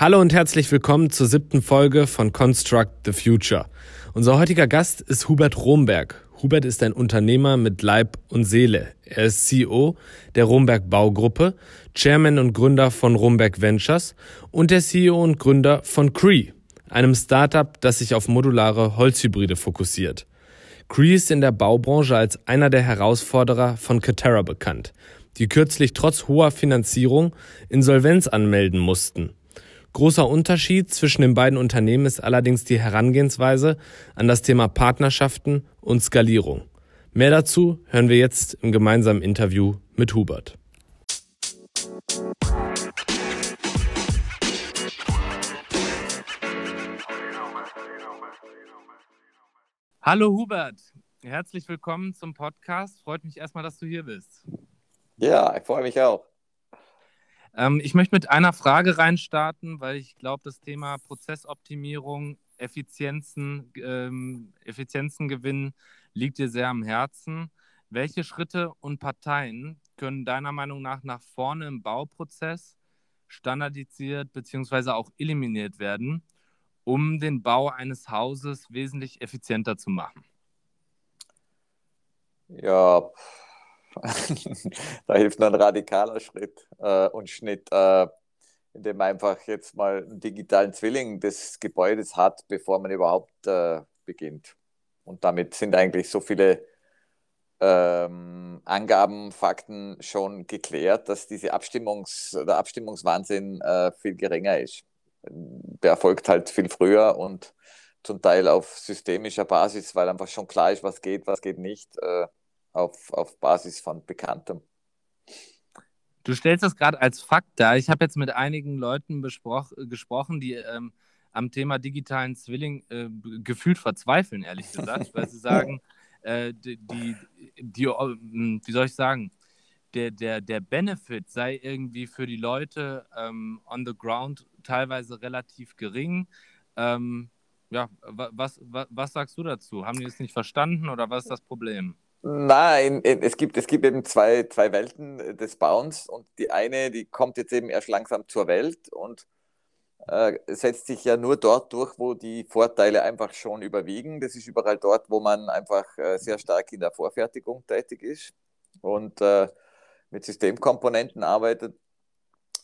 Hallo und herzlich willkommen zur siebten Folge von Construct the Future. Unser heutiger Gast ist Hubert Romberg. Hubert ist ein Unternehmer mit Leib und Seele. Er ist CEO der Romberg Baugruppe, Chairman und Gründer von Romberg Ventures und der CEO und Gründer von Cree, einem Startup, das sich auf modulare Holzhybride fokussiert. Cree ist in der Baubranche als einer der Herausforderer von Katerra bekannt, die kürzlich trotz hoher Finanzierung Insolvenz anmelden mussten. Großer Unterschied zwischen den beiden Unternehmen ist allerdings die Herangehensweise an das Thema Partnerschaften und Skalierung. Mehr dazu hören wir jetzt im gemeinsamen Interview mit Hubert. Hallo Hubert, herzlich willkommen zum Podcast. Freut mich erstmal, dass du hier bist. Ja, ich freue mich auch. Ähm, ich möchte mit einer Frage reinstarten, weil ich glaube, das Thema Prozessoptimierung, Effizienzen, ähm, Effizienzen gewinnen liegt dir sehr am Herzen. Welche Schritte und Parteien können deiner Meinung nach nach vorne im Bauprozess standardisiert bzw. auch eliminiert werden, um den Bau eines Hauses wesentlich effizienter zu machen? Ja, da hilft nur ein radikaler Schritt äh, und Schnitt, äh, indem man einfach jetzt mal einen digitalen Zwilling des Gebäudes hat, bevor man überhaupt äh, beginnt. Und damit sind eigentlich so viele ähm, Angaben, Fakten schon geklärt, dass diese Abstimmungs-, der Abstimmungswahnsinn äh, viel geringer ist. Der erfolgt halt viel früher und zum Teil auf systemischer Basis, weil einfach schon klar ist, was geht, was geht nicht. Auf, auf Basis von Bekanntem. Du stellst das gerade als Fakt dar. Ich habe jetzt mit einigen Leuten gesprochen, die ähm, am Thema digitalen Zwilling äh, gefühlt verzweifeln, ehrlich gesagt, weil sie sagen, äh, die, die, die, ähm, wie soll ich sagen, der, der, der Benefit sei irgendwie für die Leute ähm, on the ground teilweise relativ gering. Ähm, ja, was, was, was sagst du dazu? Haben die es nicht verstanden oder was ist das Problem? Nein, es gibt, es gibt eben zwei, zwei Welten des Bauens und die eine, die kommt jetzt eben erst langsam zur Welt und äh, setzt sich ja nur dort durch, wo die Vorteile einfach schon überwiegen. Das ist überall dort, wo man einfach äh, sehr stark in der Vorfertigung tätig ist und äh, mit Systemkomponenten arbeitet.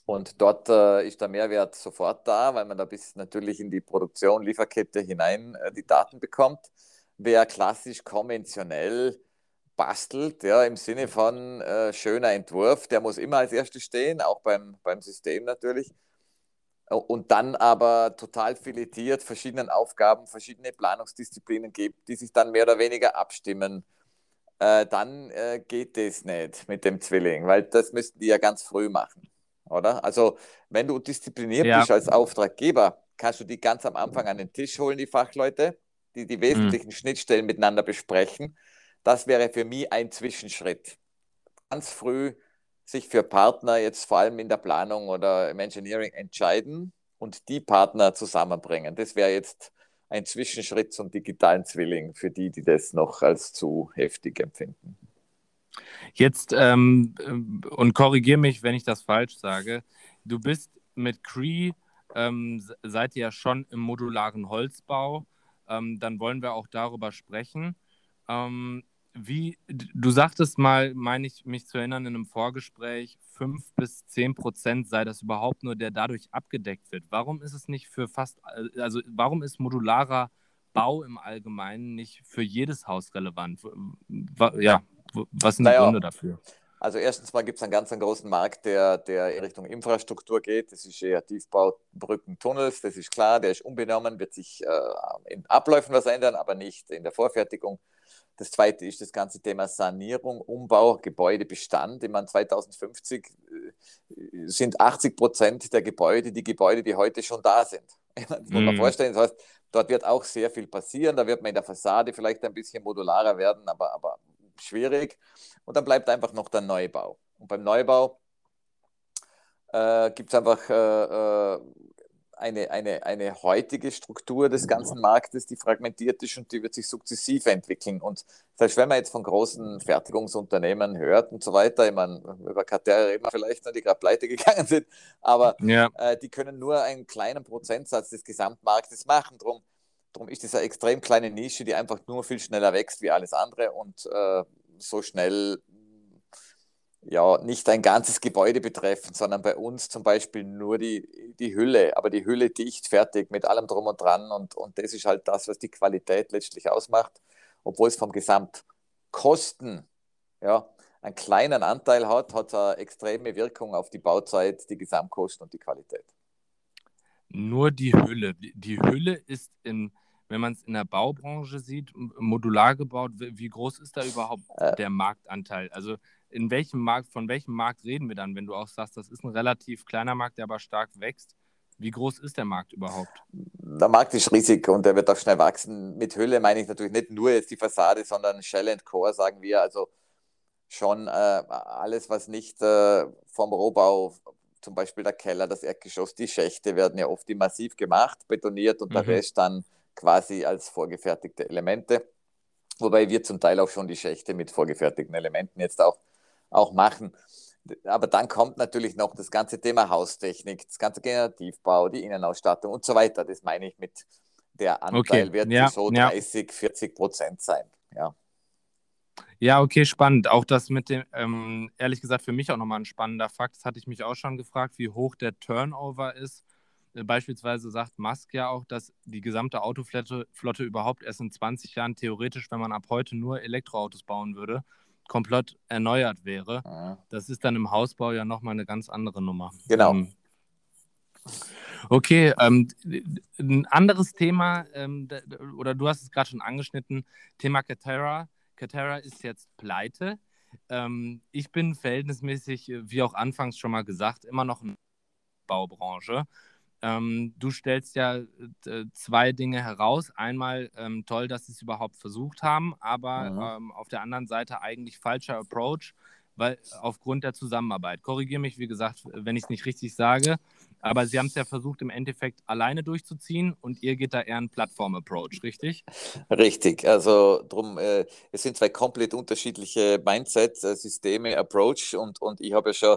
Und dort äh, ist der Mehrwert sofort da, weil man da bis natürlich in die Produktion, Lieferkette hinein äh, die Daten bekommt. Wer klassisch konventionell bastelt, ja, im Sinne von äh, schöner Entwurf, der muss immer als erstes stehen, auch beim, beim System natürlich. Und dann aber total filetiert verschiedenen Aufgaben, verschiedene Planungsdisziplinen gibt, die sich dann mehr oder weniger abstimmen. Äh, dann äh, geht das nicht mit dem Zwilling, weil das müssten die ja ganz früh machen, oder? Also, wenn du diszipliniert ja. bist als Auftraggeber, kannst du die ganz am Anfang an den Tisch holen, die Fachleute, die die wesentlichen mhm. Schnittstellen miteinander besprechen das wäre für mich ein Zwischenschritt. Ganz früh sich für Partner jetzt vor allem in der Planung oder im Engineering entscheiden und die Partner zusammenbringen. Das wäre jetzt ein Zwischenschritt zum digitalen Zwilling für die, die das noch als zu heftig empfinden. Jetzt, ähm, und korrigiere mich, wenn ich das falsch sage, du bist mit Cree, ähm, seid ihr ja schon im modularen Holzbau, ähm, dann wollen wir auch darüber sprechen. Wie, du sagtest mal, meine ich mich zu erinnern, in einem Vorgespräch, 5 bis 10 Prozent sei das überhaupt nur, der dadurch abgedeckt wird. Warum ist es nicht für fast, also warum ist modularer Bau im Allgemeinen nicht für jedes Haus relevant? Ja, was sind naja, die Gründe dafür? Also erstens mal gibt es einen ganz einen großen Markt, der, der in Richtung Infrastruktur geht. Das ist eher Tiefbau, Brücken, Tunnels, das ist klar, der ist unbenommen, wird sich äh, in Abläufen was ändern, aber nicht in der Vorfertigung. Das zweite ist das ganze Thema Sanierung, Umbau, Gebäudebestand. Ich meine, 2050 äh, sind 80 Prozent der Gebäude die Gebäude, die heute schon da sind. Das muss man mm. vorstellen. Das heißt, dort wird auch sehr viel passieren. Da wird man in der Fassade vielleicht ein bisschen modularer werden, aber, aber schwierig. Und dann bleibt einfach noch der Neubau. Und beim Neubau äh, gibt es einfach äh, äh, eine, eine, eine heutige Struktur des ganzen Marktes, die fragmentiert ist und die wird sich sukzessive entwickeln. Und selbst wenn man jetzt von großen Fertigungsunternehmen hört und so weiter, ich meine, über Kater reden wir vielleicht, die gerade pleite gegangen sind, aber ja. äh, die können nur einen kleinen Prozentsatz des Gesamtmarktes machen. Drum, drum ist das eine extrem kleine Nische, die einfach nur viel schneller wächst wie alles andere und äh, so schnell ja, nicht ein ganzes Gebäude betreffen, sondern bei uns zum Beispiel nur die, die Hülle, aber die Hülle dicht, fertig, mit allem drum und dran. Und, und das ist halt das, was die Qualität letztlich ausmacht, obwohl es vom Gesamtkosten ja, einen kleinen Anteil hat, hat es eine extreme Wirkung auf die Bauzeit, die Gesamtkosten und die Qualität. Nur die Hülle. Die Hülle ist in, wenn man es in der Baubranche sieht, modular gebaut. Wie groß ist da überhaupt äh, der Marktanteil? Also in welchem Markt, von welchem Markt reden wir dann, wenn du auch sagst, das ist ein relativ kleiner Markt, der aber stark wächst? Wie groß ist der Markt überhaupt? Der Markt ist riesig und der wird auch schnell wachsen. Mit Hülle meine ich natürlich nicht nur jetzt die Fassade, sondern Shell and Core, sagen wir. Also schon äh, alles, was nicht äh, vom Rohbau, zum Beispiel der Keller, das Erdgeschoss, die Schächte werden ja oft massiv gemacht, betoniert und mhm. der Rest dann quasi als vorgefertigte Elemente. Wobei wir zum Teil auch schon die Schächte mit vorgefertigten Elementen jetzt auch auch machen. Aber dann kommt natürlich noch das ganze Thema Haustechnik, das ganze Generativbau, die Innenausstattung und so weiter. Das meine ich mit der Anteil okay. wird ja, so 30, ja. 40 Prozent sein. Ja. Ja, okay, spannend. Auch das mit dem, ähm, ehrlich gesagt, für mich auch nochmal ein spannender Fakt. Das hatte ich mich auch schon gefragt, wie hoch der Turnover ist. Äh, beispielsweise sagt Musk ja auch, dass die gesamte Autoflotte Flotte überhaupt erst in 20 Jahren theoretisch, wenn man ab heute nur Elektroautos bauen würde, komplett erneuert wäre. Ja. Das ist dann im Hausbau ja nochmal eine ganz andere Nummer. Genau. Ähm, okay, ähm, ein anderes Thema, ähm, oder du hast es gerade schon angeschnitten, Thema Katera. Katera ist jetzt pleite. Ähm, ich bin verhältnismäßig, wie auch anfangs schon mal gesagt, immer noch in der Baubranche. Ähm, du stellst ja äh, zwei Dinge heraus. Einmal ähm, toll, dass sie es überhaupt versucht haben, aber mhm. ähm, auf der anderen Seite eigentlich falscher Approach, weil aufgrund der Zusammenarbeit. Korrigiere mich, wie gesagt, wenn ich es nicht richtig sage, aber sie haben es ja versucht, im Endeffekt alleine durchzuziehen und ihr geht da eher einen Plattform-Approach, richtig? Richtig, also drum, äh, es sind zwei komplett unterschiedliche Mindset-Systeme, äh, Approach und, und ich habe ja schon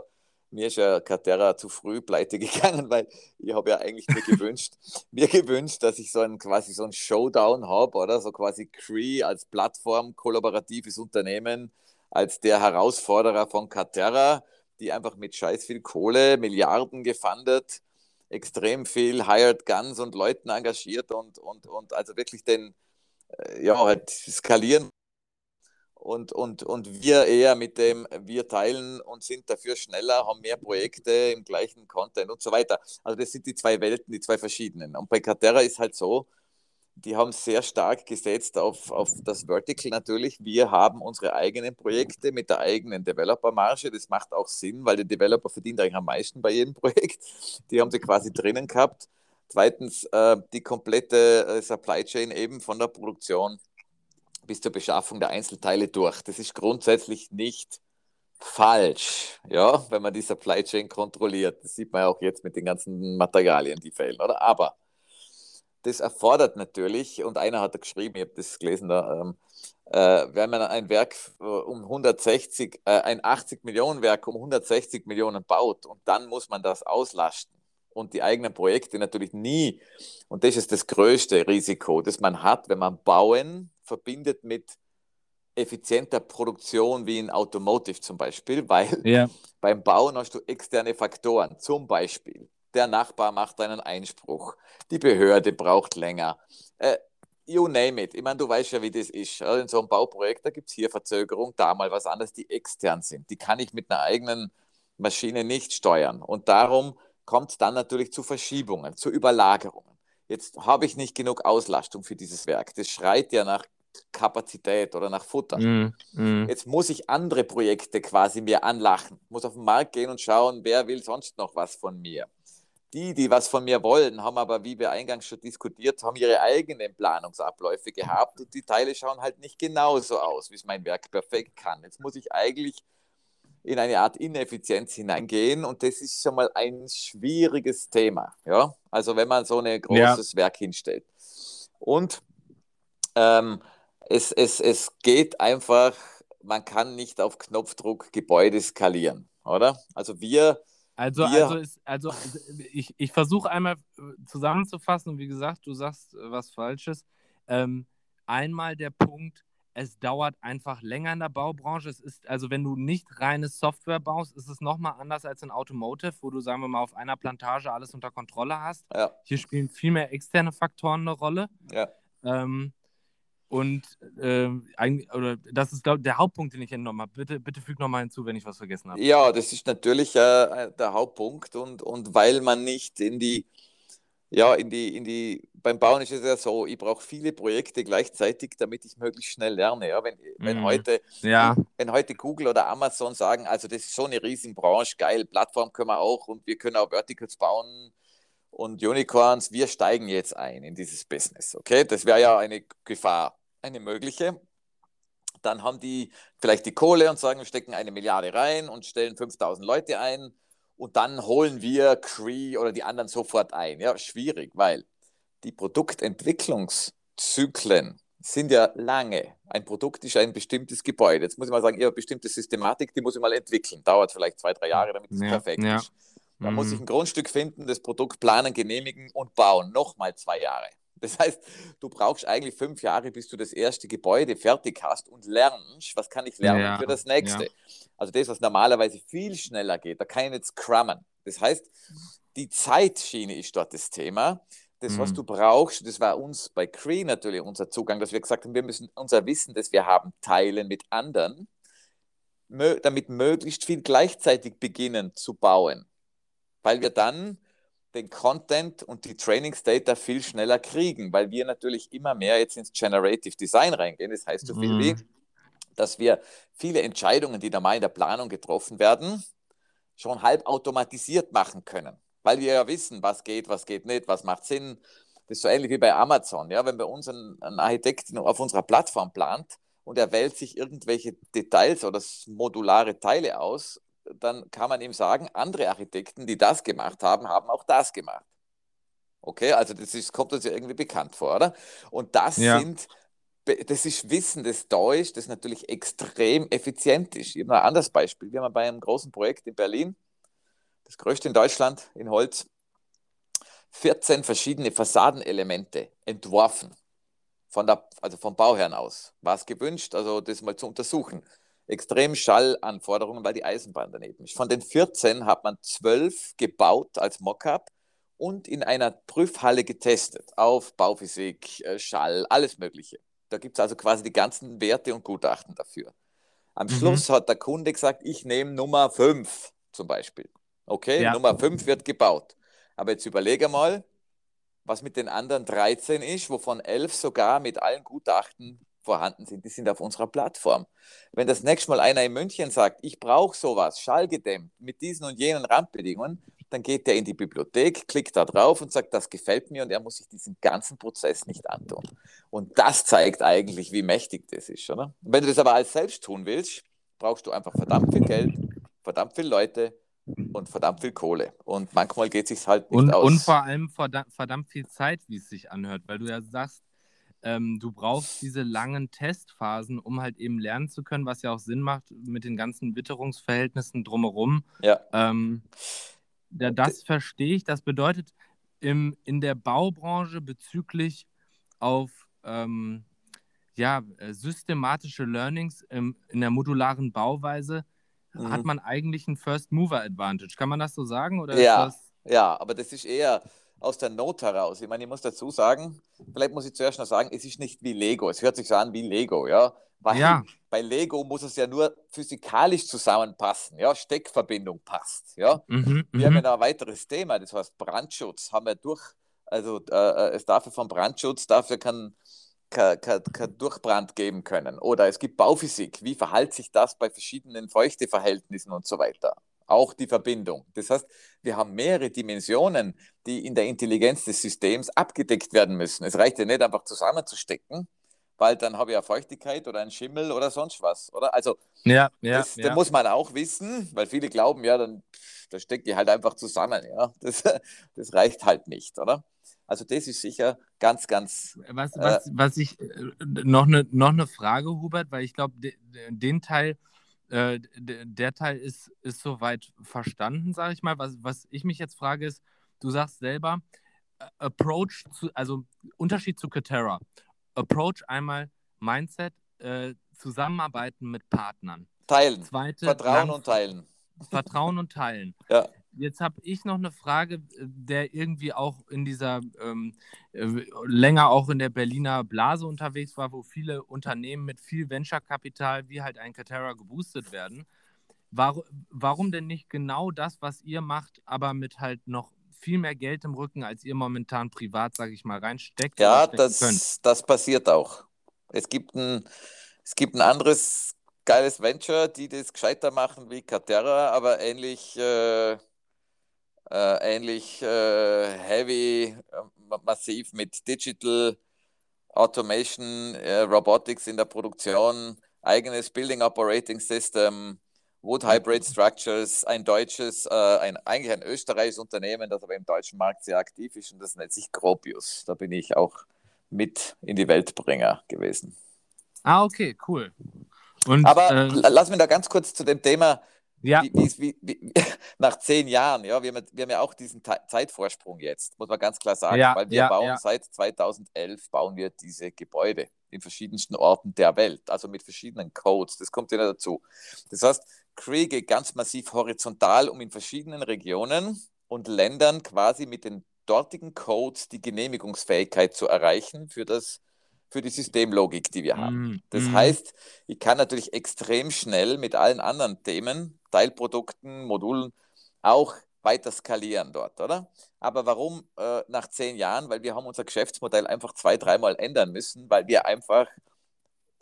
mir ist ja Catera zu früh pleite gegangen, weil ich habe ja eigentlich mir gewünscht, mir gewünscht, dass ich so ein quasi so ein Showdown habe, oder? So quasi Cree als Plattform, kollaboratives Unternehmen, als der Herausforderer von Catera, die einfach mit scheiß viel Kohle, Milliarden gefundet, extrem viel Hired Guns und Leuten engagiert und, und, und also wirklich den, äh, ja, halt skalieren und, und, und wir eher mit dem, wir teilen und sind dafür schneller, haben mehr Projekte im gleichen Content und so weiter. Also das sind die zwei Welten, die zwei verschiedenen. Und bei Catera ist halt so, die haben sehr stark gesetzt auf, auf das Vertical natürlich. Wir haben unsere eigenen Projekte mit der eigenen Developer-Marge. Das macht auch Sinn, weil der Developer verdient eigentlich am meisten bei jedem Projekt. Die haben sie quasi drinnen gehabt. Zweitens, äh, die komplette äh, Supply Chain eben von der Produktion bis zur Beschaffung der Einzelteile durch. Das ist grundsätzlich nicht falsch, ja, wenn man die Supply Chain kontrolliert. Das sieht man ja auch jetzt mit den ganzen Materialien, die fehlen, oder? Aber das erfordert natürlich, und einer hat da geschrieben, ich habe das gelesen da, ähm, äh, wenn man ein Werk äh, um 160, äh, ein 80 Millionen Werk um 160 Millionen baut und dann muss man das auslasten und die eigenen Projekte natürlich nie, und das ist das größte Risiko, das man hat, wenn man bauen verbindet mit effizienter Produktion wie in Automotive zum Beispiel, weil ja. beim Bauen hast du externe Faktoren, zum Beispiel der Nachbar macht einen Einspruch, die Behörde braucht länger. Äh, you name it. Ich meine, du weißt ja, wie das ist. In so einem Bauprojekt, da gibt es hier Verzögerung, da mal was anderes, die extern sind. Die kann ich mit einer eigenen Maschine nicht steuern. Und darum kommt es dann natürlich zu Verschiebungen, zu Überlagerungen. Jetzt habe ich nicht genug Auslastung für dieses Werk. Das schreit ja nach Kapazität oder nach Futter. Mm, mm. Jetzt muss ich andere Projekte quasi mir anlachen, muss auf den Markt gehen und schauen, wer will sonst noch was von mir. Die, die was von mir wollen, haben aber, wie wir eingangs schon diskutiert haben, ihre eigenen Planungsabläufe gehabt und die Teile schauen halt nicht genauso aus, wie es mein Werk perfekt kann. Jetzt muss ich eigentlich in eine Art Ineffizienz hineingehen und das ist schon mal ein schwieriges Thema. Ja? Also wenn man so ein großes ja. Werk hinstellt. Und ähm, es, es, es geht einfach, man kann nicht auf Knopfdruck Gebäude skalieren, oder? Also wir. Also, wir, also, ist, also ich, ich versuche einmal äh, zusammenzufassen und wie gesagt, du sagst äh, was Falsches. Ähm, einmal der Punkt, es dauert einfach länger in der Baubranche. Es ist, also wenn du nicht reine Software baust, ist es nochmal anders als in Automotive, wo du, sagen wir mal, auf einer Plantage alles unter Kontrolle hast. Ja. Hier spielen viel mehr externe Faktoren eine Rolle. Ja. Ähm, und äh, oder das ist glaub, der Hauptpunkt, den ich entnommen habe. Bitte, bitte füg nochmal hinzu, wenn ich was vergessen habe. Ja, das ist natürlich äh, der Hauptpunkt. Und, und weil man nicht in die, ja, in die, in die, beim Bauen ist es ja so, ich brauche viele Projekte gleichzeitig, damit ich möglichst schnell lerne. Ja, wenn, wenn, mhm. heute, ja. wenn heute Google oder Amazon sagen, also das ist so eine Riesenbranche, geil, Plattform können wir auch und wir können auch Verticals bauen und Unicorns, wir steigen jetzt ein in dieses Business. Okay, das wäre ja eine Gefahr eine mögliche. Dann haben die vielleicht die Kohle und sagen, wir stecken eine Milliarde rein und stellen 5000 Leute ein und dann holen wir Cree oder die anderen sofort ein. Ja, schwierig, weil die Produktentwicklungszyklen sind ja lange. Ein Produkt ist ein bestimmtes Gebäude. Jetzt muss ich mal sagen, eine bestimmte Systematik, die muss ich mal entwickeln. Dauert vielleicht zwei, drei Jahre, damit es ja, perfekt ja. ist. Man mhm. muss sich ein Grundstück finden, das Produkt planen, genehmigen und bauen. Nochmal zwei Jahre. Das heißt, du brauchst eigentlich fünf Jahre, bis du das erste Gebäude fertig hast und lernst, was kann ich lernen ja, für das nächste. Ja. Also das, was normalerweise viel schneller geht, da kann ich nicht scrummen. Das heißt, die Zeitschiene ist dort das Thema. Das, mhm. was du brauchst, das war uns bei Cree natürlich unser Zugang, dass wir gesagt haben, wir müssen unser Wissen, das wir haben, teilen mit anderen, damit möglichst viel gleichzeitig beginnen zu bauen. Weil wir dann den Content und die Trainingsdata viel schneller kriegen, weil wir natürlich immer mehr jetzt ins Generative Design reingehen. Das heißt so viel mhm. wie, dass wir viele Entscheidungen, die da mal in der Planung getroffen werden, schon halb automatisiert machen können, weil wir ja wissen, was geht, was geht nicht, was macht Sinn. Das ist so ähnlich wie bei Amazon. Ja? Wenn bei uns ein, ein Architekt auf unserer Plattform plant und er wählt sich irgendwelche Details oder modulare Teile aus, dann kann man ihm sagen, andere Architekten, die das gemacht haben, haben auch das gemacht. Okay, also das ist, kommt uns ja irgendwie bekannt vor, oder? Und das ja. sind, das ist Wissen, das da ist, das natürlich extrem effizient ist. Ich habe ein anderes Beispiel. Wir haben bei einem großen Projekt in Berlin, das größte in Deutschland, in Holz, 14 verschiedene Fassadenelemente entworfen. Von der, also vom Bauherrn aus. War es gewünscht, also das mal zu untersuchen extrem Schallanforderungen, weil die Eisenbahn daneben ist. Von den 14 hat man 12 gebaut als Mockup und in einer Prüfhalle getestet auf Bauphysik, äh, Schall, alles Mögliche. Da gibt es also quasi die ganzen Werte und Gutachten dafür. Am mhm. Schluss hat der Kunde gesagt, ich nehme Nummer 5 zum Beispiel. Okay, ja. Nummer 5 wird gebaut. Aber jetzt überlege mal, was mit den anderen 13 ist, wovon 11 sogar mit allen Gutachten vorhanden sind, die sind auf unserer Plattform. Wenn das nächste Mal einer in München sagt, ich brauche sowas, schallgedämmt, mit diesen und jenen Randbedingungen, dann geht er in die Bibliothek, klickt da drauf und sagt, das gefällt mir und er muss sich diesen ganzen Prozess nicht antun. Und das zeigt eigentlich, wie mächtig das ist, oder? Wenn du das aber als selbst tun willst, brauchst du einfach verdammt viel Geld, verdammt viele Leute und verdammt viel Kohle. Und manchmal geht es sich halt nicht und, aus. Und vor allem verdammt viel Zeit, wie es sich anhört, weil du ja sagst, ähm, du brauchst diese langen Testphasen, um halt eben lernen zu können, was ja auch Sinn macht mit den ganzen Witterungsverhältnissen drumherum. Ja. Ähm, ja das verstehe ich. Das bedeutet, im, in der Baubranche bezüglich auf ähm, ja, äh, systematische Learnings im, in der modularen Bauweise mhm. hat man eigentlich einen First Mover Advantage. Kann man das so sagen? Oder ja, ja, aber das ist eher aus der Not heraus. Ich meine, ich muss dazu sagen, vielleicht muss ich zuerst noch sagen, es ist nicht wie Lego. Es hört sich so an wie Lego, ja. Weil ja. bei Lego muss es ja nur physikalisch zusammenpassen, ja, Steckverbindung passt, ja. Mhm, wir haben mhm. ja noch ein weiteres Thema, das heißt Brandschutz, haben wir durch, also äh, es dafür vom Brandschutz, dafür kann kein, kein, kein Durchbrand geben können. Oder es gibt Bauphysik, wie verhält sich das bei verschiedenen Feuchteverhältnissen und so weiter auch die Verbindung. Das heißt, wir haben mehrere Dimensionen, die in der Intelligenz des Systems abgedeckt werden müssen. Es reicht ja nicht einfach zusammenzustecken, weil dann habe ich ja Feuchtigkeit oder einen Schimmel oder sonst was, oder? Also ja, ja, das, ja. das muss man auch wissen, weil viele glauben, ja, dann da steckt die halt einfach zusammen, ja. Das, das reicht halt nicht, oder? Also das ist sicher ganz, ganz. Was, äh, was ich äh, noch eine noch eine Frage, Hubert, weil ich glaube, de, den Teil, äh, de, der Teil ist, ist soweit verstanden, sage ich mal. Was, was ich mich jetzt frage, ist, du sagst selber, Approach zu, also Unterschied zu Katera. Approach einmal Mindset, äh, Zusammenarbeiten mit Partnern. Teilen. Zweite, Vertrauen und teilen. Vertrauen und teilen. ja. Jetzt habe ich noch eine Frage, der irgendwie auch in dieser, ähm, äh, länger auch in der Berliner Blase unterwegs war, wo viele Unternehmen mit viel Venture-Kapital wie halt ein Katera geboostet werden. Warum, warum denn nicht genau das, was ihr macht, aber mit halt noch viel mehr Geld im Rücken, als ihr momentan privat, sage ich mal, reinsteckt? Ja, das, das passiert auch. Es gibt, ein, es gibt ein anderes geiles Venture, die das gescheiter machen wie Caterra, aber ähnlich, äh, äh, ähnlich äh, heavy, äh, massiv mit Digital Automation, äh, Robotics in der Produktion, eigenes Building Operating System, Wood Hybrid Structures, ein deutsches, äh, ein, eigentlich ein österreichisches Unternehmen, das aber im deutschen Markt sehr aktiv ist und das nennt sich Gropius. Da bin ich auch mit in die Weltbringer gewesen. Ah, okay, cool. Und, aber äh, lass mich da ganz kurz zu dem Thema, ja. wie, wie, nach zehn Jahren, ja, wir haben, wir haben ja auch diesen Zeitvorsprung jetzt, muss man ganz klar sagen, ja, weil wir ja, bauen seit 2011 bauen wir diese Gebäude in verschiedensten Orten der Welt, also mit verschiedenen Codes. Das kommt ja dazu. Das heißt, Cree geht ganz massiv horizontal, um in verschiedenen Regionen und Ländern quasi mit den dortigen Codes die Genehmigungsfähigkeit zu erreichen für das für die Systemlogik, die wir haben. Mm, das mm. heißt, ich kann natürlich extrem schnell mit allen anderen Themen, Teilprodukten, Modulen auch weiter skalieren dort, oder? Aber warum äh, nach zehn Jahren? Weil wir haben unser Geschäftsmodell einfach zwei, dreimal ändern müssen, weil wir einfach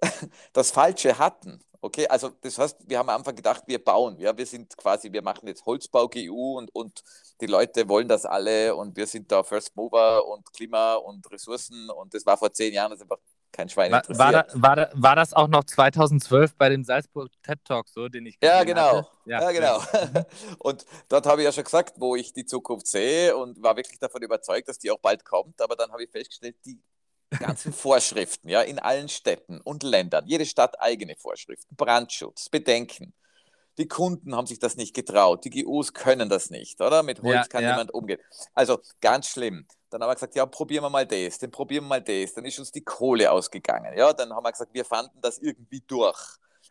das Falsche hatten. Okay, also das heißt, wir haben am Anfang gedacht, wir bauen. Ja, wir sind quasi, wir machen jetzt Holzbau-GU und, und die Leute wollen das alle und wir sind da First Mover und Klima und Ressourcen und das war vor zehn Jahren, das einfach kein Schwein war, interessiert. War, da, war, da, war, das auch noch 2012 bei dem Salzburg TED Talk so, den ich Ja, genau. Ja, ja, genau. und dort habe ich ja schon gesagt, wo ich die Zukunft sehe und war wirklich davon überzeugt, dass die auch bald kommt. Aber dann habe ich festgestellt, die ganzen Vorschriften, ja, in allen Städten und Ländern, jede Stadt eigene Vorschriften, Brandschutz, Bedenken. Die Kunden haben sich das nicht getraut, die GUs können das nicht, oder? Mit Holz ja, kann ja. niemand umgehen. Also ganz schlimm. Dann haben wir gesagt, ja, probieren wir mal das, dann probieren wir mal das. Dann ist uns die Kohle ausgegangen. Ja, dann haben wir gesagt, wir fanden das irgendwie durch.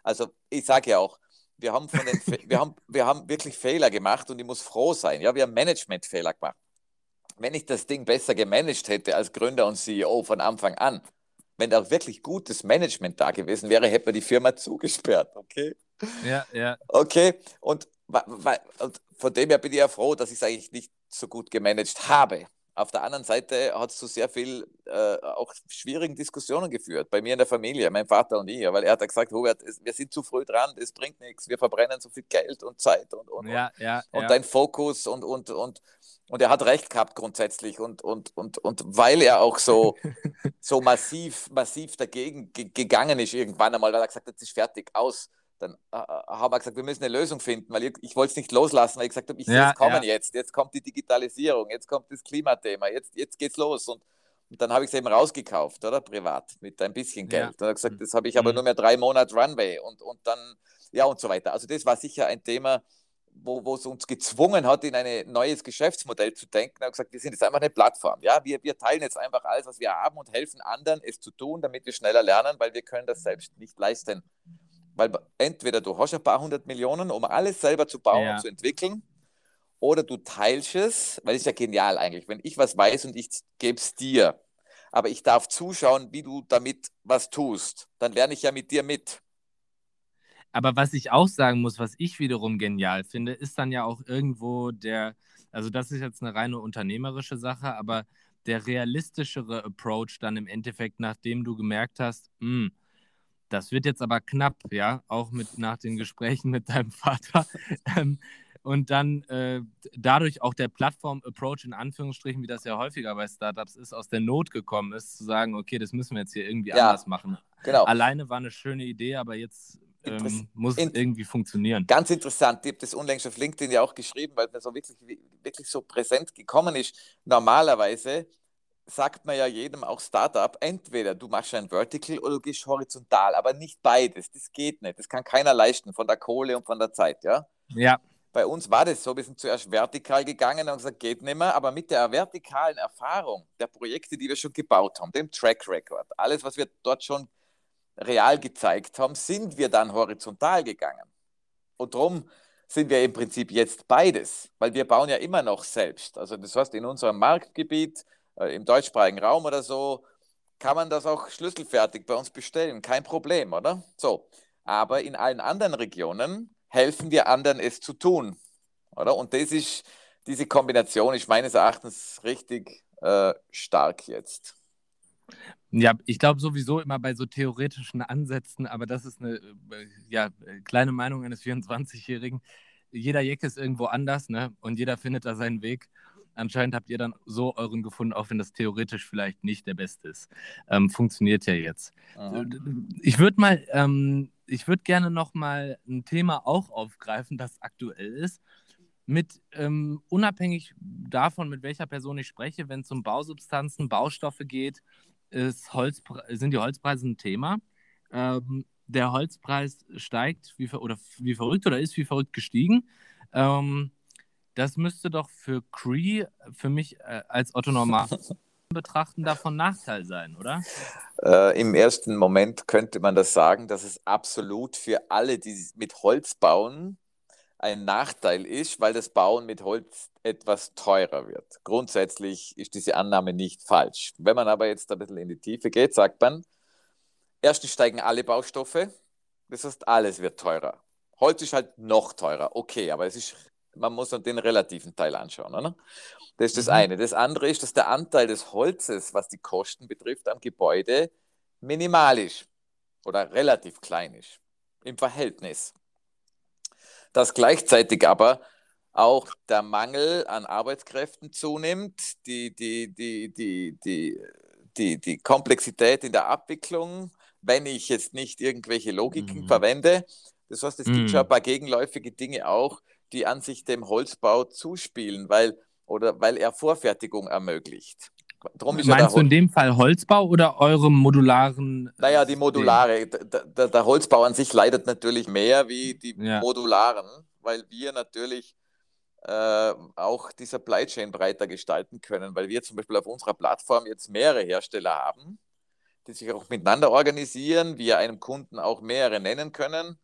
Also ich sage ja auch, wir haben, von den, wir, haben, wir haben wirklich Fehler gemacht und ich muss froh sein. Ja, wir haben Managementfehler gemacht wenn ich das Ding besser gemanagt hätte als Gründer und CEO von Anfang an, wenn da wirklich gutes Management da gewesen wäre, hätte man die Firma zugesperrt, okay? Ja, ja. Okay, und, und von dem her bin ich ja froh, dass ich es eigentlich nicht so gut gemanagt habe. Auf der anderen Seite hat es zu sehr viel äh, auch schwierigen Diskussionen geführt, bei mir in der Familie, mein Vater und ich, weil er hat gesagt, Hubert, wir sind zu früh dran, das bringt nichts, wir verbrennen so viel Geld und Zeit und, und, ja, ja, und ja. dein Fokus und, und, und, und er hat recht gehabt grundsätzlich und, und, und, und weil er auch so, so massiv, massiv dagegen gegangen ist irgendwann einmal, weil er gesagt hat, das ist fertig, aus, dann äh, äh, haben wir gesagt, wir müssen eine Lösung finden, weil ich, ich wollte es nicht loslassen, weil ich gesagt habe, ich ja, es kommen ja. jetzt, jetzt kommt die Digitalisierung, jetzt kommt das Klimathema, jetzt, jetzt geht's los und, und dann habe ich es eben rausgekauft, oder privat, mit ein bisschen Geld. Ja. Und hat gesagt, das habe ich aber mhm. nur mehr drei Monate Runway und, und dann, ja und so weiter. Also das war sicher ein Thema, wo, wo es uns gezwungen hat, in ein neues Geschäftsmodell zu denken. Er hat gesagt, wir sind jetzt einfach eine Plattform. Ja, wir, wir teilen jetzt einfach alles, was wir haben und helfen anderen, es zu tun, damit wir schneller lernen, weil wir können das selbst nicht leisten. Weil entweder du hast ein paar hundert Millionen, um alles selber zu bauen ja. und zu entwickeln, oder du teilst es, weil es ist ja genial eigentlich, wenn ich was weiß und ich gebe es dir, aber ich darf zuschauen, wie du damit was tust, dann lerne ich ja mit dir mit. Aber was ich auch sagen muss, was ich wiederum genial finde, ist dann ja auch irgendwo der, also das ist jetzt eine reine unternehmerische Sache, aber der realistischere Approach dann im Endeffekt, nachdem du gemerkt hast, mh, hm, das wird jetzt aber knapp, ja, auch mit nach den Gesprächen mit deinem Vater. Ähm, und dann äh, dadurch auch der Plattform-Approach in Anführungsstrichen, wie das ja häufiger bei Startups ist, aus der Not gekommen ist, zu sagen, okay, das müssen wir jetzt hier irgendwie ja, anders machen. Genau. Alleine war eine schöne Idee, aber jetzt ähm, muss es irgendwie funktionieren. Ganz interessant, ich habe das unlängst auf LinkedIn ja auch geschrieben, weil mir so wirklich, wirklich so präsent gekommen ist. Normalerweise sagt man ja jedem, auch Startup, entweder du machst ein Vertical oder du gehst horizontal, aber nicht beides. Das geht nicht. Das kann keiner leisten von der Kohle und von der Zeit, ja? Ja. Bei uns war das so, wir sind zuerst vertikal gegangen und gesagt, geht nicht mehr, aber mit der vertikalen Erfahrung der Projekte, die wir schon gebaut haben, dem Track Record, alles, was wir dort schon real gezeigt haben, sind wir dann horizontal gegangen. Und darum sind wir im Prinzip jetzt beides, weil wir bauen ja immer noch selbst. Also das heißt, in unserem Marktgebiet, im deutschsprachigen Raum oder so, kann man das auch schlüsselfertig bei uns bestellen. Kein Problem, oder? So. Aber in allen anderen Regionen helfen wir anderen, es zu tun. Oder? Und das ist, diese Kombination ist meines Erachtens richtig äh, stark jetzt. Ja, ich glaube sowieso immer bei so theoretischen Ansätzen, aber das ist eine äh, ja, kleine Meinung eines 24-Jährigen. Jeder Jeck ist irgendwo anders ne? und jeder findet da seinen Weg. Anscheinend habt ihr dann so euren gefunden, auch wenn das theoretisch vielleicht nicht der beste ist. Ähm, funktioniert ja jetzt. Aha. Ich würde mal ähm, ich würde gerne noch mal ein Thema auch aufgreifen, das aktuell ist. Mit ähm, unabhängig davon, mit welcher Person ich spreche, wenn es um Bausubstanzen, Baustoffe geht, Holz, sind die Holzpreise ein Thema. Ähm, der Holzpreis steigt wie, oder wie verrückt oder ist wie verrückt gestiegen. Ähm, das müsste doch für Cree, für mich äh, als Otto Normal betrachten davon Nachteil sein, oder? Äh, Im ersten Moment könnte man das sagen, dass es absolut für alle, die mit Holz bauen, ein Nachteil ist, weil das Bauen mit Holz etwas teurer wird. Grundsätzlich ist diese Annahme nicht falsch. Wenn man aber jetzt ein bisschen in die Tiefe geht, sagt man, erstens steigen alle Baustoffe, das heißt, alles wird teurer. Holz ist halt noch teurer, okay, aber es ist man muss den relativen Teil anschauen. Oder? Das ist das mhm. eine. Das andere ist, dass der Anteil des Holzes, was die Kosten betrifft, am Gebäude minimal ist oder relativ klein ist im Verhältnis. Dass gleichzeitig aber auch der Mangel an Arbeitskräften zunimmt, die, die, die, die, die, die, die Komplexität in der Abwicklung, wenn ich jetzt nicht irgendwelche Logiken mhm. verwende. Das heißt, es mhm. gibt schon ein paar gegenläufige Dinge auch, die an sich dem Holzbau zuspielen, weil, oder weil er Vorfertigung ermöglicht. Drum Meinst ja du in dem Fall Holzbau oder eure modularen? Naja, die modulare. Der, der, Holzbau an sich leidet natürlich mehr wie die ja. modularen, weil wir natürlich äh, auch die Supply Chain breiter gestalten können, weil wir zum Beispiel auf unserer Plattform jetzt mehrere Hersteller haben, die sich auch miteinander organisieren, wir einem Kunden auch mehrere nennen können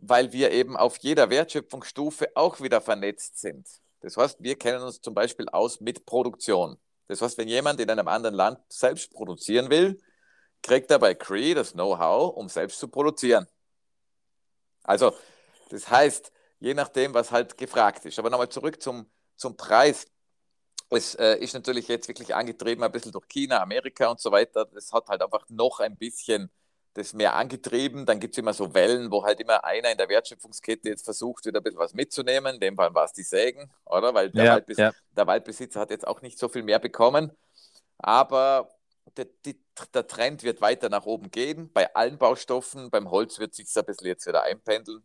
weil wir eben auf jeder Wertschöpfungsstufe auch wieder vernetzt sind. Das heißt, wir kennen uns zum Beispiel aus mit Produktion. Das heißt, wenn jemand in einem anderen Land selbst produzieren will, kriegt er bei Cree das Know-how, um selbst zu produzieren. Also, das heißt, je nachdem, was halt gefragt ist. Aber nochmal zurück zum, zum Preis. Es äh, ist natürlich jetzt wirklich angetrieben, ein bisschen durch China, Amerika und so weiter. Das hat halt einfach noch ein bisschen das mehr angetrieben. Dann gibt es immer so Wellen, wo halt immer einer in der Wertschöpfungskette jetzt versucht, wieder ein bisschen was mitzunehmen. In dem Fall war es die Sägen, oder? Weil der, ja, Waldbes ja. der Waldbesitzer hat jetzt auch nicht so viel mehr bekommen. Aber der, die, der Trend wird weiter nach oben gehen. Bei allen Baustoffen, beim Holz wird sich ein bisschen jetzt wieder einpendeln,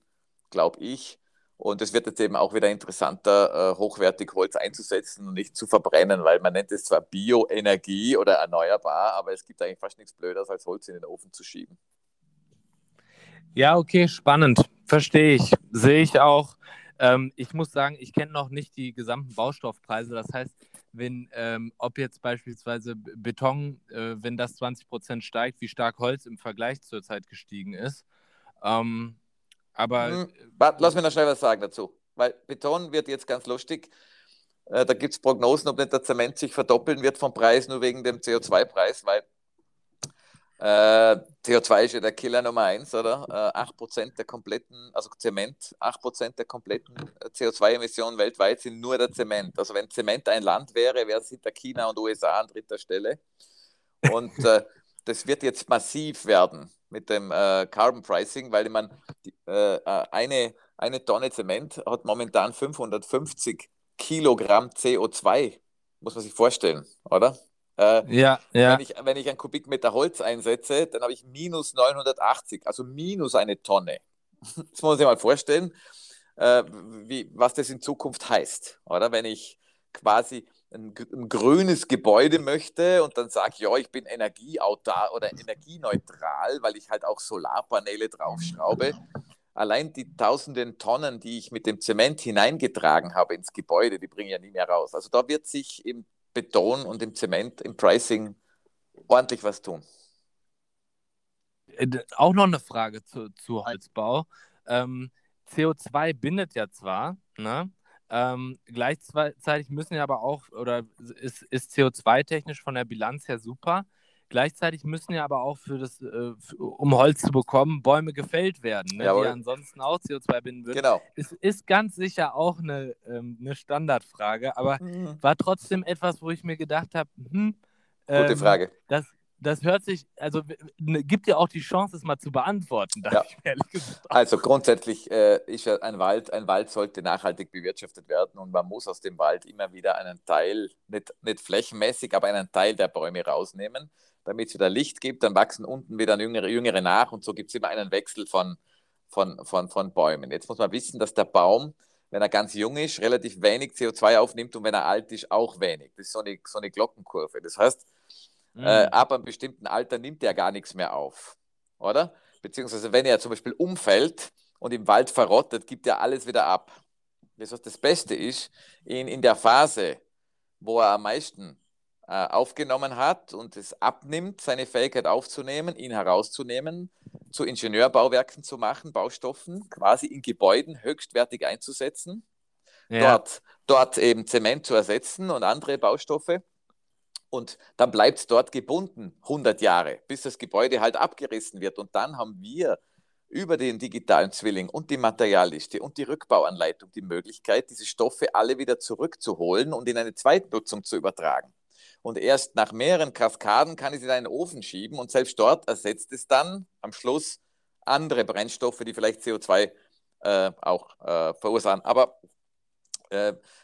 glaube ich. Und es wird jetzt eben auch wieder interessanter, äh, hochwertig Holz einzusetzen und nicht zu verbrennen, weil man nennt es zwar Bioenergie oder erneuerbar, aber es gibt eigentlich fast nichts Blöderes, als Holz in den Ofen zu schieben. Ja, okay, spannend. Verstehe ich. Sehe ich auch. Ähm, ich muss sagen, ich kenne noch nicht die gesamten Baustoffpreise. Das heißt, wenn, ähm, ob jetzt beispielsweise Beton, äh, wenn das 20 Prozent steigt, wie stark Holz im Vergleich zur Zeit gestiegen ist. Ähm, aber. Hm, lass mich noch schnell was sagen dazu. Weil Beton wird jetzt ganz lustig. Äh, da gibt es Prognosen, ob nicht der Zement sich verdoppeln wird vom Preis, nur wegen dem CO2-Preis, weil äh, CO2 ist ja der Killer Nummer eins, oder? Äh, 8% der kompletten, also Zement, 8% der kompletten äh, CO2-Emissionen weltweit sind nur der Zement. Also wenn Zement ein Land wäre, wäre es hinter China und USA an dritter Stelle. Und äh, das wird jetzt massiv werden mit dem äh, Carbon Pricing, weil man äh, äh, eine, eine Tonne Zement hat momentan 550 Kilogramm CO2. Muss man sich vorstellen, oder? Äh, ja, ja. Wenn ich, wenn ich einen Kubikmeter Holz einsetze, dann habe ich minus 980, also minus eine Tonne. Das muss man sich mal vorstellen, äh, wie, was das in Zukunft heißt. Oder wenn ich quasi ein, ein grünes Gebäude möchte und dann sage, ja, ich bin energieautar oder energieneutral, weil ich halt auch Solarpaneele draufschraube. Allein die tausenden Tonnen, die ich mit dem Zement hineingetragen habe ins Gebäude, die bringen ja nie mehr raus. Also da wird sich im Beton und im Zement, im Pricing ordentlich was tun. Äh, auch noch eine Frage zu, zu Holzbau. Ähm, CO2 bindet ja zwar, ne? Ähm, gleichzeitig müssen ja aber auch, oder ist, ist CO2-technisch von der Bilanz her super. Gleichzeitig müssen ja aber auch für das, äh, für, um Holz zu bekommen, Bäume gefällt werden, ne, die ansonsten auch CO2 binden würden. Genau. Es ist ganz sicher auch eine, ähm, eine Standardfrage, aber mhm. war trotzdem etwas, wo ich mir gedacht habe, hm, Gute ähm, Frage. Das, das hört sich, also ne, gibt ja auch die Chance, es mal zu beantworten, ja. Also grundsätzlich äh, ist ja ein Wald, ein Wald sollte nachhaltig bewirtschaftet werden und man muss aus dem Wald immer wieder einen Teil, nicht, nicht flächenmäßig, aber einen Teil der Bäume rausnehmen, damit es wieder Licht gibt, dann wachsen unten wieder jüngere, jüngere nach und so gibt es immer einen Wechsel von, von, von, von Bäumen. Jetzt muss man wissen, dass der Baum, wenn er ganz jung ist, relativ wenig CO2 aufnimmt und wenn er alt ist, auch wenig. Das ist so eine, so eine Glockenkurve. Das heißt, Mhm. Äh, ab einem bestimmten Alter nimmt er gar nichts mehr auf, oder? Beziehungsweise wenn er zum Beispiel umfällt und im Wald verrottet, gibt er alles wieder ab. Das, was das Beste ist, ihn in der Phase, wo er am meisten äh, aufgenommen hat und es abnimmt, seine Fähigkeit aufzunehmen, ihn herauszunehmen, zu Ingenieurbauwerken zu machen, Baustoffen, quasi in Gebäuden höchstwertig einzusetzen, ja. dort, dort eben Zement zu ersetzen und andere Baustoffe und dann bleibt es dort gebunden, 100 Jahre, bis das Gebäude halt abgerissen wird. Und dann haben wir über den digitalen Zwilling und die Materialliste und die Rückbauanleitung die Möglichkeit, diese Stoffe alle wieder zurückzuholen und in eine Zweitnutzung zu übertragen. Und erst nach mehreren Kaskaden kann ich es in einen Ofen schieben und selbst dort ersetzt es dann am Schluss andere Brennstoffe, die vielleicht CO2 äh, auch äh, verursachen. Aber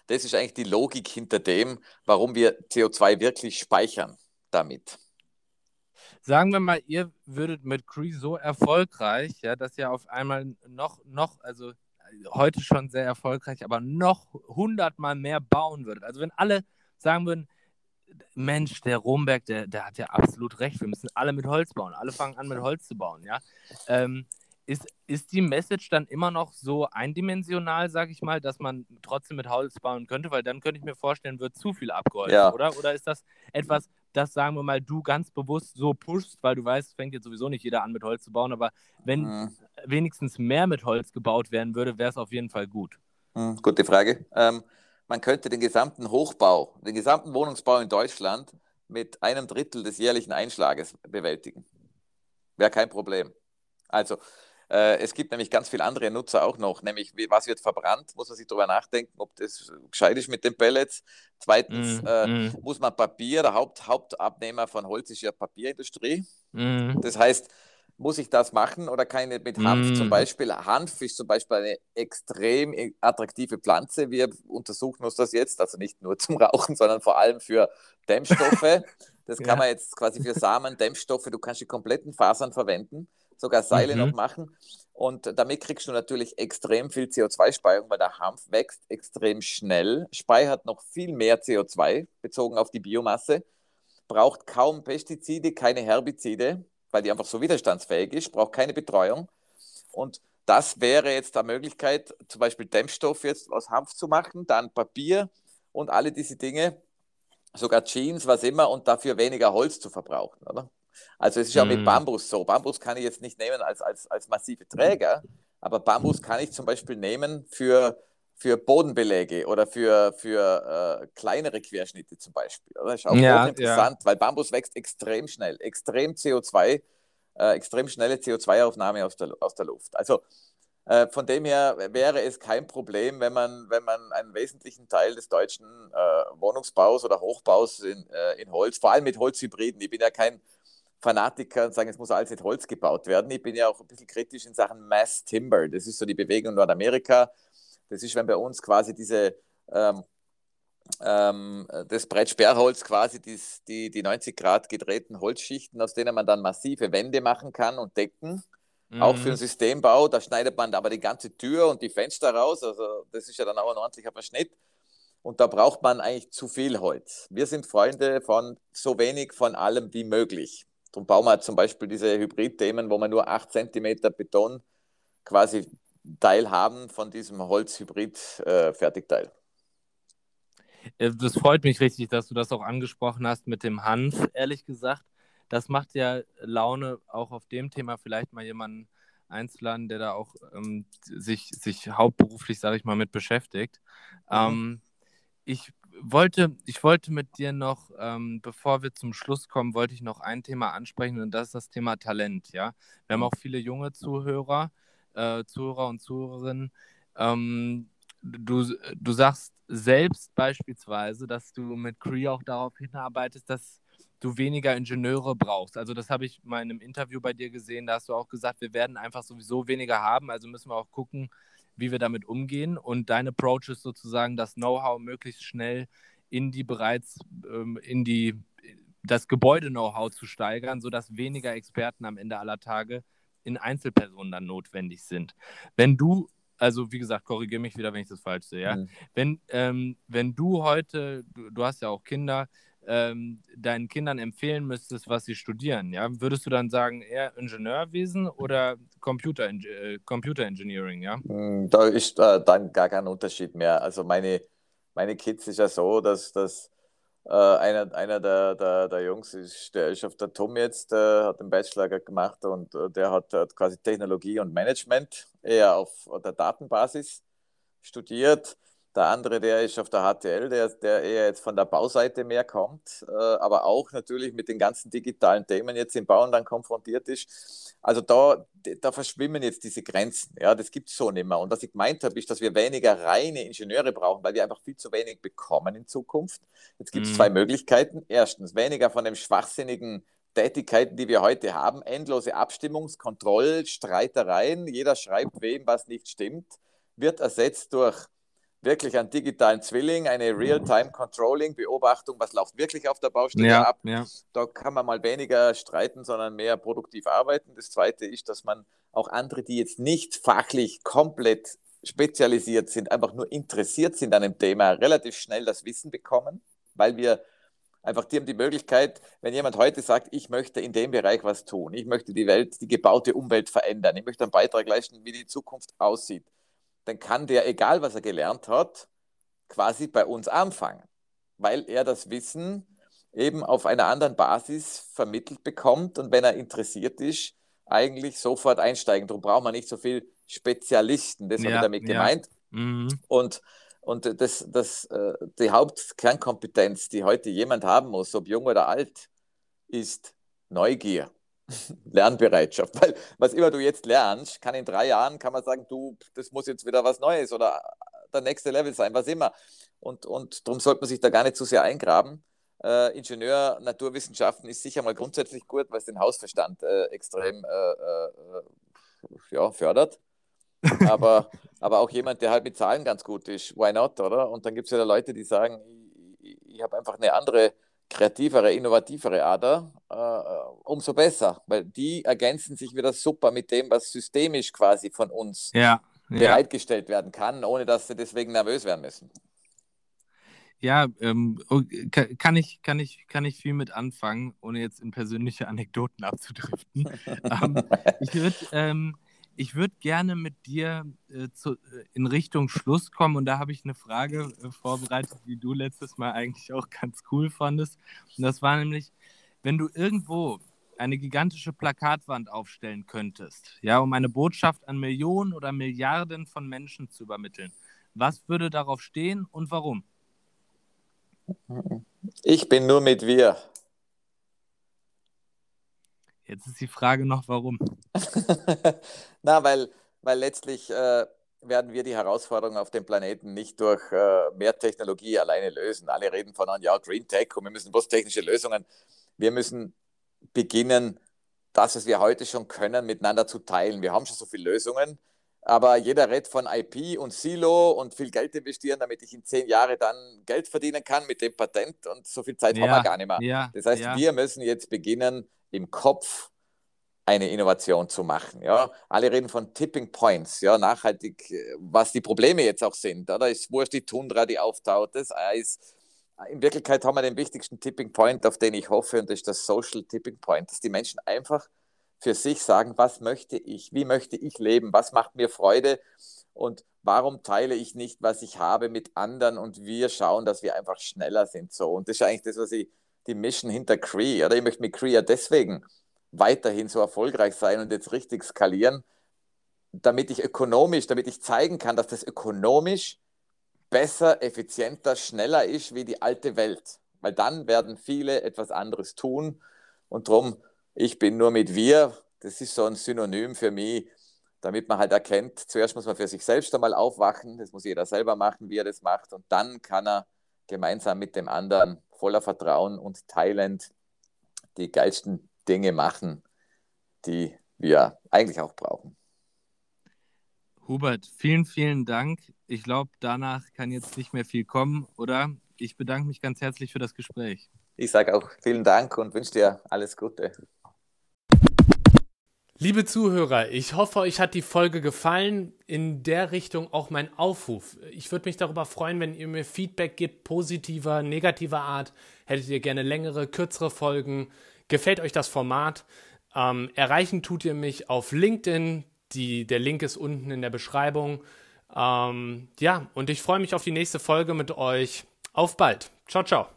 das ist eigentlich die Logik hinter dem, warum wir CO2 wirklich speichern damit. Sagen wir mal, ihr würdet mit Cree so erfolgreich, ja, dass ihr auf einmal noch, noch, also heute schon sehr erfolgreich, aber noch hundertmal mehr bauen würdet. Also wenn alle sagen würden, Mensch, der Romberg, der, der hat ja absolut recht, wir müssen alle mit Holz bauen, alle fangen an mit Holz zu bauen, ja. Ähm, ist, ist die Message dann immer noch so eindimensional, sage ich mal, dass man trotzdem mit Holz bauen könnte? Weil dann könnte ich mir vorstellen, wird zu viel abgeholfen, ja. oder? Oder ist das etwas, das, sagen wir mal, du ganz bewusst so pushst, weil du weißt, es fängt jetzt sowieso nicht jeder an, mit Holz zu bauen, aber wenn mhm. wenigstens mehr mit Holz gebaut werden würde, wäre es auf jeden Fall gut. Mhm, gute Frage. Ähm, man könnte den gesamten Hochbau, den gesamten Wohnungsbau in Deutschland mit einem Drittel des jährlichen Einschlages bewältigen. Wäre kein Problem. Also es gibt nämlich ganz viele andere Nutzer auch noch, nämlich was wird verbrannt, muss man sich darüber nachdenken, ob das gescheit ist mit den Pellets. Zweitens mm, äh, mm. muss man Papier, der Haupt, Hauptabnehmer von Holz ist ja Papierindustrie. Mm. Das heißt, muss ich das machen oder keine mit Hanf zum Beispiel? Hanf ist zum Beispiel eine extrem attraktive Pflanze. Wir untersuchen uns das jetzt, also nicht nur zum Rauchen, sondern vor allem für Dämmstoffe. Das kann ja. man jetzt quasi für Samen, Dämmstoffe, du kannst die kompletten Fasern verwenden sogar Seile mhm. noch machen. Und damit kriegst du natürlich extrem viel CO2-Speicherung, weil der Hanf wächst extrem schnell, speichert noch viel mehr CO2 bezogen auf die Biomasse, braucht kaum Pestizide, keine Herbizide, weil die einfach so widerstandsfähig ist, braucht keine Betreuung. Und das wäre jetzt eine Möglichkeit, zum Beispiel Dämmstoff jetzt aus Hanf zu machen, dann Papier und alle diese Dinge, sogar Jeans, was immer, und dafür weniger Holz zu verbrauchen, oder? Also es ist ja mit mhm. Bambus so. Bambus kann ich jetzt nicht nehmen als, als, als massive Träger, aber Bambus kann ich zum Beispiel nehmen für, für Bodenbeläge oder für, für äh, kleinere Querschnitte zum Beispiel. Das ist auch ja, interessant, ja. weil Bambus wächst extrem schnell, extrem CO2, äh, extrem schnelle CO2-Aufnahme aus der, aus der Luft. Also äh, von dem her wäre es kein Problem, wenn man, wenn man einen wesentlichen Teil des deutschen äh, Wohnungsbaus oder Hochbaus in, äh, in Holz, vor allem mit Holzhybriden, ich bin ja kein Fanatiker und sagen, es muss alles mit Holz gebaut werden. Ich bin ja auch ein bisschen kritisch in Sachen Mass Timber. Das ist so die Bewegung in Nordamerika. Das ist, wenn bei uns quasi diese ähm, ähm, das Brett Sperrholz quasi die, die, die 90 Grad gedrehten Holzschichten, aus denen man dann massive Wände machen kann und Decken. Mhm. Auch für den mhm. Systembau, da schneidet man aber die ganze Tür und die Fenster raus. Also das ist ja dann auch ein ordentlicher Verschnitt. Und da braucht man eigentlich zu viel Holz. Wir sind Freunde von so wenig von allem wie möglich. Darum bauen wir zum Beispiel diese Hybrid-Themen, wo wir nur 8 cm Beton quasi Teil haben von diesem Holz-Hybrid-Fertigteil. Äh, das freut mich richtig, dass du das auch angesprochen hast mit dem Hanf, ehrlich gesagt. Das macht ja Laune, auch auf dem Thema vielleicht mal jemanden einzuladen, der da auch ähm, sich, sich hauptberuflich, sage ich mal, mit beschäftigt. Mhm. Ähm, ich wollte, ich wollte mit dir noch, ähm, bevor wir zum Schluss kommen, wollte ich noch ein Thema ansprechen und das ist das Thema Talent. Ja, wir haben auch viele junge Zuhörer, äh, Zuhörer und Zuhörerinnen. Ähm, du, du sagst selbst beispielsweise, dass du mit Cree auch darauf hinarbeitest, dass du weniger Ingenieure brauchst. Also das habe ich mal in einem Interview bei dir gesehen, da hast du auch gesagt, wir werden einfach sowieso weniger haben, also müssen wir auch gucken, wie wir damit umgehen. Und dein Approach ist sozusagen, das Know-how möglichst schnell in die bereits, ähm, in die, das Gebäude-Know-how zu steigern, sodass weniger Experten am Ende aller Tage in Einzelpersonen dann notwendig sind. Wenn du also wie gesagt, korrigiere mich wieder, wenn ich das falsch sehe. Ja? Mhm. Wenn, ähm, wenn du heute, du, du, hast ja auch Kinder, ähm, deinen Kindern empfehlen müsstest, was sie studieren, ja, würdest du dann sagen, eher Ingenieurwesen oder Computer, äh, Computer Engineering, ja? Hm, da ist äh, dann gar kein Unterschied mehr. Also meine, meine Kids ist ja so, dass, dass äh, einer, einer der, der, der Jungs ist, der ist auf der TUM jetzt, äh, hat den Bachelor gemacht und äh, der hat, hat quasi Technologie und Management eher auf der Datenbasis studiert der andere, der ist auf der HTL, der, der eher jetzt von der Bauseite mehr kommt, äh, aber auch natürlich mit den ganzen digitalen Themen jetzt im Bauen dann konfrontiert ist. Also da, da verschwimmen jetzt diese Grenzen. Ja, das gibt es so nicht mehr. Und was ich gemeint habe, ist, dass wir weniger reine Ingenieure brauchen, weil wir einfach viel zu wenig bekommen in Zukunft. Jetzt gibt es mhm. zwei Möglichkeiten. Erstens, weniger von den schwachsinnigen Tätigkeiten, die wir heute haben, endlose Abstimmungskontroll, Streitereien, jeder schreibt wem, was nicht stimmt, wird ersetzt durch wirklich einen digitalen Zwilling, eine Real-Time-Controlling, Beobachtung, was läuft wirklich auf der Baustelle ja, ab. Ja. Da kann man mal weniger streiten, sondern mehr produktiv arbeiten. Das Zweite ist, dass man auch andere, die jetzt nicht fachlich komplett spezialisiert sind, einfach nur interessiert sind an dem Thema, relativ schnell das Wissen bekommen, weil wir einfach, die haben die Möglichkeit, wenn jemand heute sagt, ich möchte in dem Bereich was tun, ich möchte die Welt, die gebaute Umwelt verändern, ich möchte einen Beitrag leisten, wie die Zukunft aussieht, dann kann der, egal was er gelernt hat, quasi bei uns anfangen, weil er das Wissen eben auf einer anderen Basis vermittelt bekommt und wenn er interessiert ist, eigentlich sofort einsteigen. Darum braucht man nicht so viel Spezialisten, das ja, habe ich damit ja. gemeint. Mhm. Und, und das, das, äh, die Hauptkernkompetenz, die heute jemand haben muss, ob jung oder alt, ist Neugier. Lernbereitschaft. Weil was immer du jetzt lernst, kann in drei Jahren, kann man sagen, du, das muss jetzt wieder was Neues oder der nächste Level sein, was immer. Und, und darum sollte man sich da gar nicht zu sehr eingraben. Äh, Ingenieur, Naturwissenschaften ist sicher mal grundsätzlich gut, weil es den Hausverstand äh, extrem äh, äh ja, fördert. aber, aber auch jemand, der halt mit Zahlen ganz gut ist, why not, oder? Und dann gibt es ja Leute, die sagen, ich, ich habe einfach eine andere kreativere, innovativere Ader, äh, umso besser, weil die ergänzen sich wieder super mit dem, was systemisch quasi von uns ja, bereitgestellt ja. werden kann, ohne dass sie deswegen nervös werden müssen. Ja, ähm, oh, kann, ich, kann, ich, kann ich viel mit anfangen, ohne jetzt in persönliche Anekdoten abzudriften. ähm, ich würde ähm, ich würde gerne mit dir äh, zu, äh, in Richtung Schluss kommen und da habe ich eine Frage äh, vorbereitet, die du letztes Mal eigentlich auch ganz cool fandest. Und das war nämlich, wenn du irgendwo eine gigantische Plakatwand aufstellen könntest, ja, um eine Botschaft an Millionen oder Milliarden von Menschen zu übermitteln, was würde darauf stehen und warum? Ich bin nur mit wir. Jetzt ist die Frage noch, warum. Na, weil, weil letztlich äh, werden wir die Herausforderungen auf dem Planeten nicht durch äh, mehr Technologie alleine lösen. Alle reden von, ja, Green Tech und wir müssen bloß technische Lösungen. Wir müssen beginnen, das, was wir heute schon können, miteinander zu teilen. Wir haben schon so viele Lösungen, aber jeder redet von IP und Silo und viel Geld investieren, damit ich in zehn Jahren dann Geld verdienen kann mit dem Patent und so viel Zeit ja, haben wir gar nicht mehr. Ja, das heißt, ja. wir müssen jetzt beginnen, im Kopf eine Innovation zu machen. Ja? Alle reden von Tipping Points, ja, nachhaltig, was die Probleme jetzt auch sind. Oder ist wurscht die Tundra, die auftaut, das Eis. In Wirklichkeit haben wir den wichtigsten Tipping Point, auf den ich hoffe, und das ist das Social Tipping Point, dass die Menschen einfach für sich sagen, was möchte ich, wie möchte ich leben, was macht mir Freude und warum teile ich nicht, was ich habe mit anderen und wir schauen, dass wir einfach schneller sind. So. Und das ist eigentlich das, was ich, die Mission hinter Cree, oder ich möchte mit Cree ja deswegen weiterhin so erfolgreich sein und jetzt richtig skalieren, damit ich ökonomisch, damit ich zeigen kann, dass das ökonomisch besser, effizienter, schneller ist wie die alte Welt. Weil dann werden viele etwas anderes tun. Und darum, ich bin nur mit wir, das ist so ein Synonym für mich, damit man halt erkennt, zuerst muss man für sich selbst einmal aufwachen, das muss jeder selber machen, wie er das macht. Und dann kann er gemeinsam mit dem anderen voller Vertrauen und teilend die geilsten Dinge machen, die wir eigentlich auch brauchen. Hubert, vielen, vielen Dank. Ich glaube, danach kann jetzt nicht mehr viel kommen, oder? Ich bedanke mich ganz herzlich für das Gespräch. Ich sage auch vielen Dank und wünsche dir alles Gute. Liebe Zuhörer, ich hoffe, euch hat die Folge gefallen. In der Richtung auch mein Aufruf. Ich würde mich darüber freuen, wenn ihr mir Feedback gibt, positiver, negativer Art. Hättet ihr gerne längere, kürzere Folgen? Gefällt euch das Format? Ähm, erreichen tut ihr mich auf LinkedIn. Die, der Link ist unten in der Beschreibung. Ähm, ja, und ich freue mich auf die nächste Folge mit euch. Auf bald. Ciao, ciao.